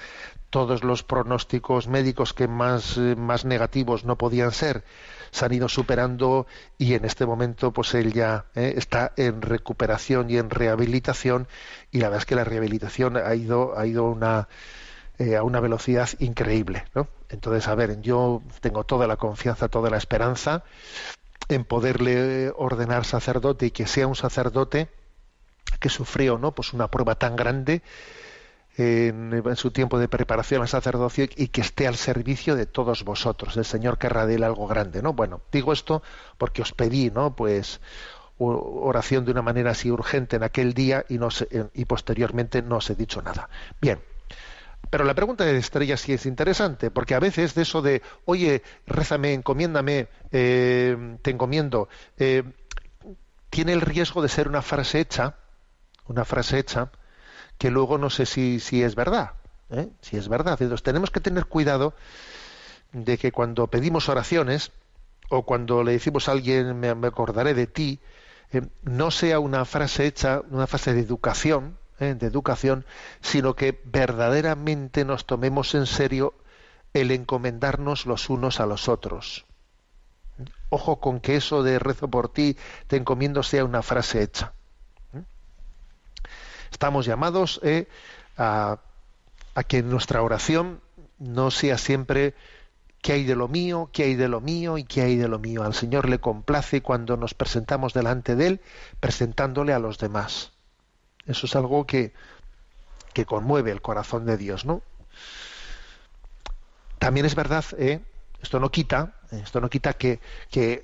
todos los pronósticos médicos que más eh, más negativos no podían ser se han ido superando y en este momento pues él ya ¿eh? está en recuperación y en rehabilitación y la verdad es que la rehabilitación ha ido ha ido una eh, a una velocidad increíble. ¿no? Entonces, a ver, yo tengo toda la confianza, toda la esperanza en poderle ordenar sacerdote y que sea un sacerdote que sufrió no pues una prueba tan grande en, su tiempo de preparación al sacerdocio y que esté al servicio de todos vosotros el señor querrá de él algo grande no bueno digo esto porque os pedí no pues oración de una manera así urgente en aquel día y no y posteriormente no os he dicho nada. Bien pero la pregunta de Estrella sí es interesante, porque a veces de eso de, oye, rézame, encomiéndame, eh, te encomiendo, eh, tiene el riesgo de ser una frase hecha, una frase hecha, que luego no sé si, si es verdad, ¿eh? si es verdad. Entonces tenemos que tener cuidado de que cuando pedimos oraciones, o cuando le decimos a alguien, me, me acordaré de ti, no sea una frase hecha, una frase de educación, ¿eh? de educación, sino que verdaderamente nos tomemos en serio el encomendarnos los unos a los otros. Ojo con que eso de rezo por ti, te encomiendo sea una frase hecha. Estamos llamados eh, a, a que nuestra oración no sea siempre qué hay de lo mío, qué hay de lo mío y qué hay de lo mío. Al Señor le complace cuando nos presentamos delante de Él, presentándole a los demás. Eso es algo que, que conmueve el corazón de Dios, ¿no? También es verdad, ¿eh? esto no quita, esto no quita que,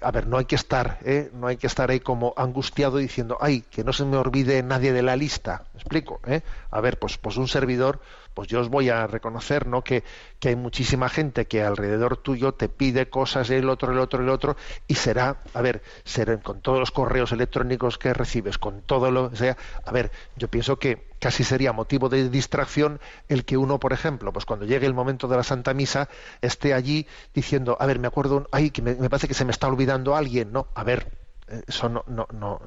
a ver, no hay que estar, ¿eh? no hay que estar ahí como angustiado diciendo, ay, que no se me olvide nadie de la lista. ¿Me explico? ¿eh? A ver, pues, pues un servidor, pues yo os voy a reconocer, ¿no? Que, que hay muchísima gente que alrededor tuyo te pide cosas, el otro, el otro, el otro, y será, a ver, será con todos los correos electrónicos que recibes, con todo lo que sea, a ver, yo pienso que casi sería motivo de distracción el que uno, por ejemplo, pues cuando llegue el momento de la Santa Misa, esté allí diciendo, a ver, me acuerdo, ay, que me, parece que se me está olvidando alguien, ¿no? A ver, eso no, no, no,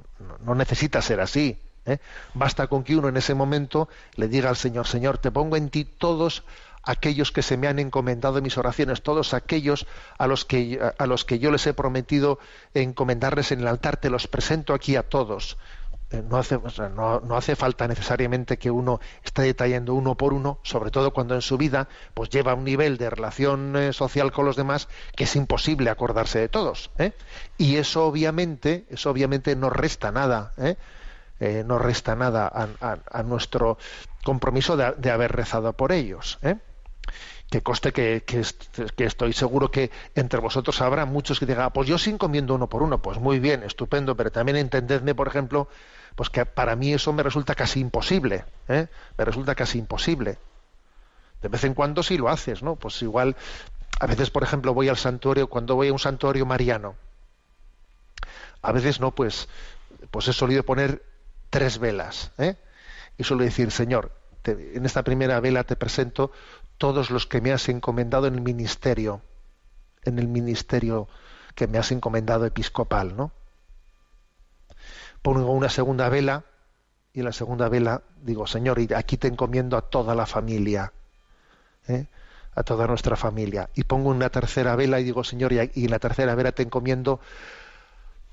no necesita ser así. ¿eh? Basta con que uno en ese momento le diga al Señor, Señor, te pongo en ti todos aquellos que se me han encomendado mis oraciones, todos aquellos a los que, a los que yo les he prometido encomendarles en el altar, te los presento aquí a todos. Eh, no hace, no, no hace falta necesariamente que uno esté detallando uno por uno, sobre todo cuando en su vida pues lleva un nivel de relación eh, social con los demás que es imposible acordarse de todos. ¿eh? Y eso obviamente, eso obviamente no resta nada. ¿eh? Eh, no resta nada a, nuestro compromiso de, haber rezado por ellos. Que coste que, que, que, estoy seguro que entre vosotros habrá muchos que digan, ah, pues yo sí encomiendo uno por uno, pues muy bien, estupendo, pero también entendedme, por ejemplo, pues que para mí eso me resulta casi imposible, ¿eh? me resulta casi imposible. De vez en cuando sí lo haces, ¿no? Pues igual, a veces, por ejemplo, voy al santuario, cuando voy a un santuario mariano, a veces no, pues, pues he solido poner tres velas. ¿eh? Y suelo decir, Señor, en esta primera vela te presento todos los que me has encomendado en el ministerio, en el ministerio que me has encomendado episcopal, ¿no? Pongo una segunda vela y en la segunda vela digo, Señor, y aquí te encomiendo a toda la familia, ¿eh? a toda nuestra familia. Y pongo una tercera vela y digo, Señor, y y en la tercera vela te encomiendo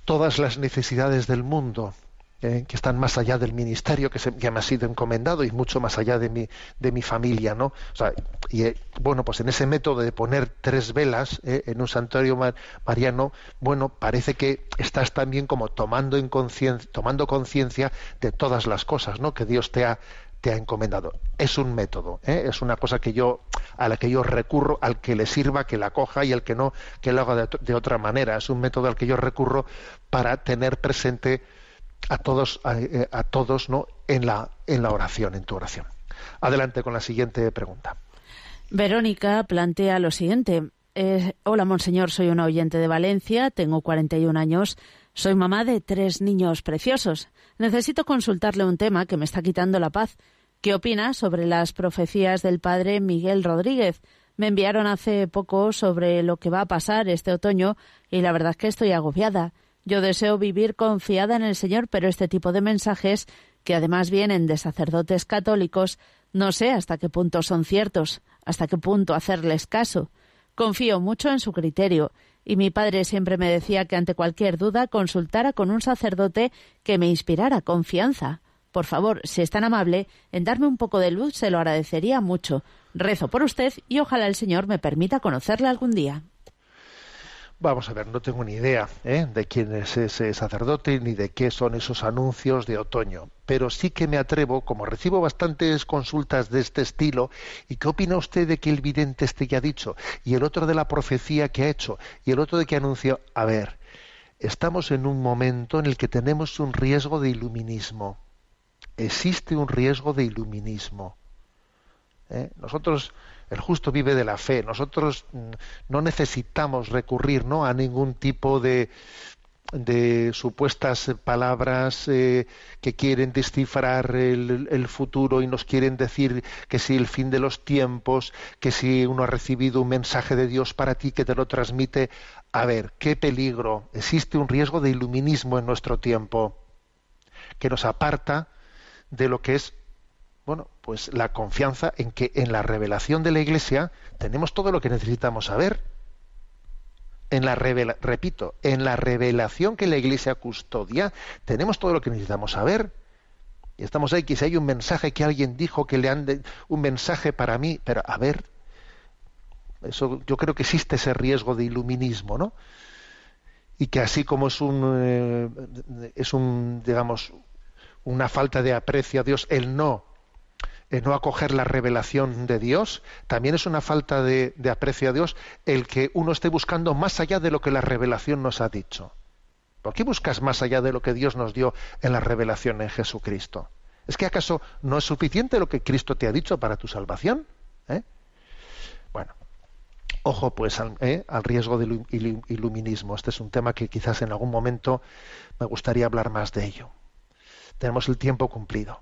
todas las necesidades del mundo, eh, que están más allá del ministerio que, se, me ha sido encomendado y mucho más allá de mi, de mi familia, ¿no? O sea, y eh, bueno, pues en ese método de poner tres velas eh, en un santuario mar- mariano, bueno, parece que estás también como tomando en conciencia, tomando conciencia de todas las cosas, ¿no? Que Dios te ha te ha encomendado. Es un método, ¿eh? es una cosa que yo a la que yo recurro, al que le sirva que la coja y al que no que lo haga de otra manera. Es un método al que yo recurro para tener presente a todos a, eh, a todos no en la en la oración en tu oración adelante con la siguiente pregunta Verónica plantea lo siguiente. Eh, Hola, monseñor, soy una oyente de Valencia, tengo 41 años, soy mamá de tres niños preciosos. Necesito consultarle un tema que me está quitando la paz. ¿Qué opina sobre las profecías del padre Miguel Rodríguez? Me enviaron hace poco sobre lo que va a pasar este otoño y la verdad es que estoy agobiada. Yo deseo vivir confiada en el Señor, pero este tipo de mensajes, que además vienen de sacerdotes católicos, no sé hasta qué punto son ciertos, hasta qué punto hacerles caso. Confío mucho en su criterio, y mi padre siempre me decía que ante cualquier duda consultara con un sacerdote que me inspirara confianza. Por favor, si es tan amable, en darme un poco de luz se lo agradecería mucho. Rezo por usted y ojalá el Señor me permita conocerle algún día. Vamos a ver, no tengo ni idea ¿eh? de quién es ese sacerdote ni de qué son esos anuncios de otoño, pero sí que me atrevo, como recibo bastantes consultas de este estilo, ¿y qué opina usted de que el vidente este que ha dicho? Y el otro de la profecía que ha hecho, y el otro de que anunció. A ver, estamos en un momento en el que tenemos un riesgo de iluminismo. Existe un riesgo de iluminismo. ¿eh? Nosotros, el justo vive de la fe. Nosotros mm, no necesitamos recurrir ¿no? a ningún tipo de, supuestas palabras eh, que quieren descifrar el, el futuro y nos quieren decir que si el fin de los tiempos, que si uno ha recibido un mensaje de Dios para ti que te lo transmite. A ver, qué peligro. Existe un riesgo de iluminismo en nuestro tiempo que nos aparta de lo que es bueno, pues la confianza en que en la revelación de la Iglesia tenemos todo lo que necesitamos saber. En la revela, repito, en la revelación que la Iglesia custodia, tenemos todo lo que necesitamos saber. Y estamos ahí, si hay un mensaje que alguien dijo que le han de- un mensaje para mí, pero a ver, eso yo creo que existe ese riesgo de iluminismo, ¿no? Y que así como es un eh, es un digamos una falta de aprecio a Dios el no no acoger la revelación de Dios, también es una falta de, aprecio a Dios el que uno esté buscando más allá de lo que la revelación nos ha dicho. ¿Por qué buscas más allá de lo que Dios nos dio en la revelación en Jesucristo? ¿Es que acaso no es suficiente lo que Cristo te ha dicho para tu salvación? ¿Eh? Bueno, ojo pues al, ¿eh? al riesgo del ilu- iluminismo. Este es un tema que quizás en algún momento me gustaría hablar más de ello. Tenemos el tiempo cumplido.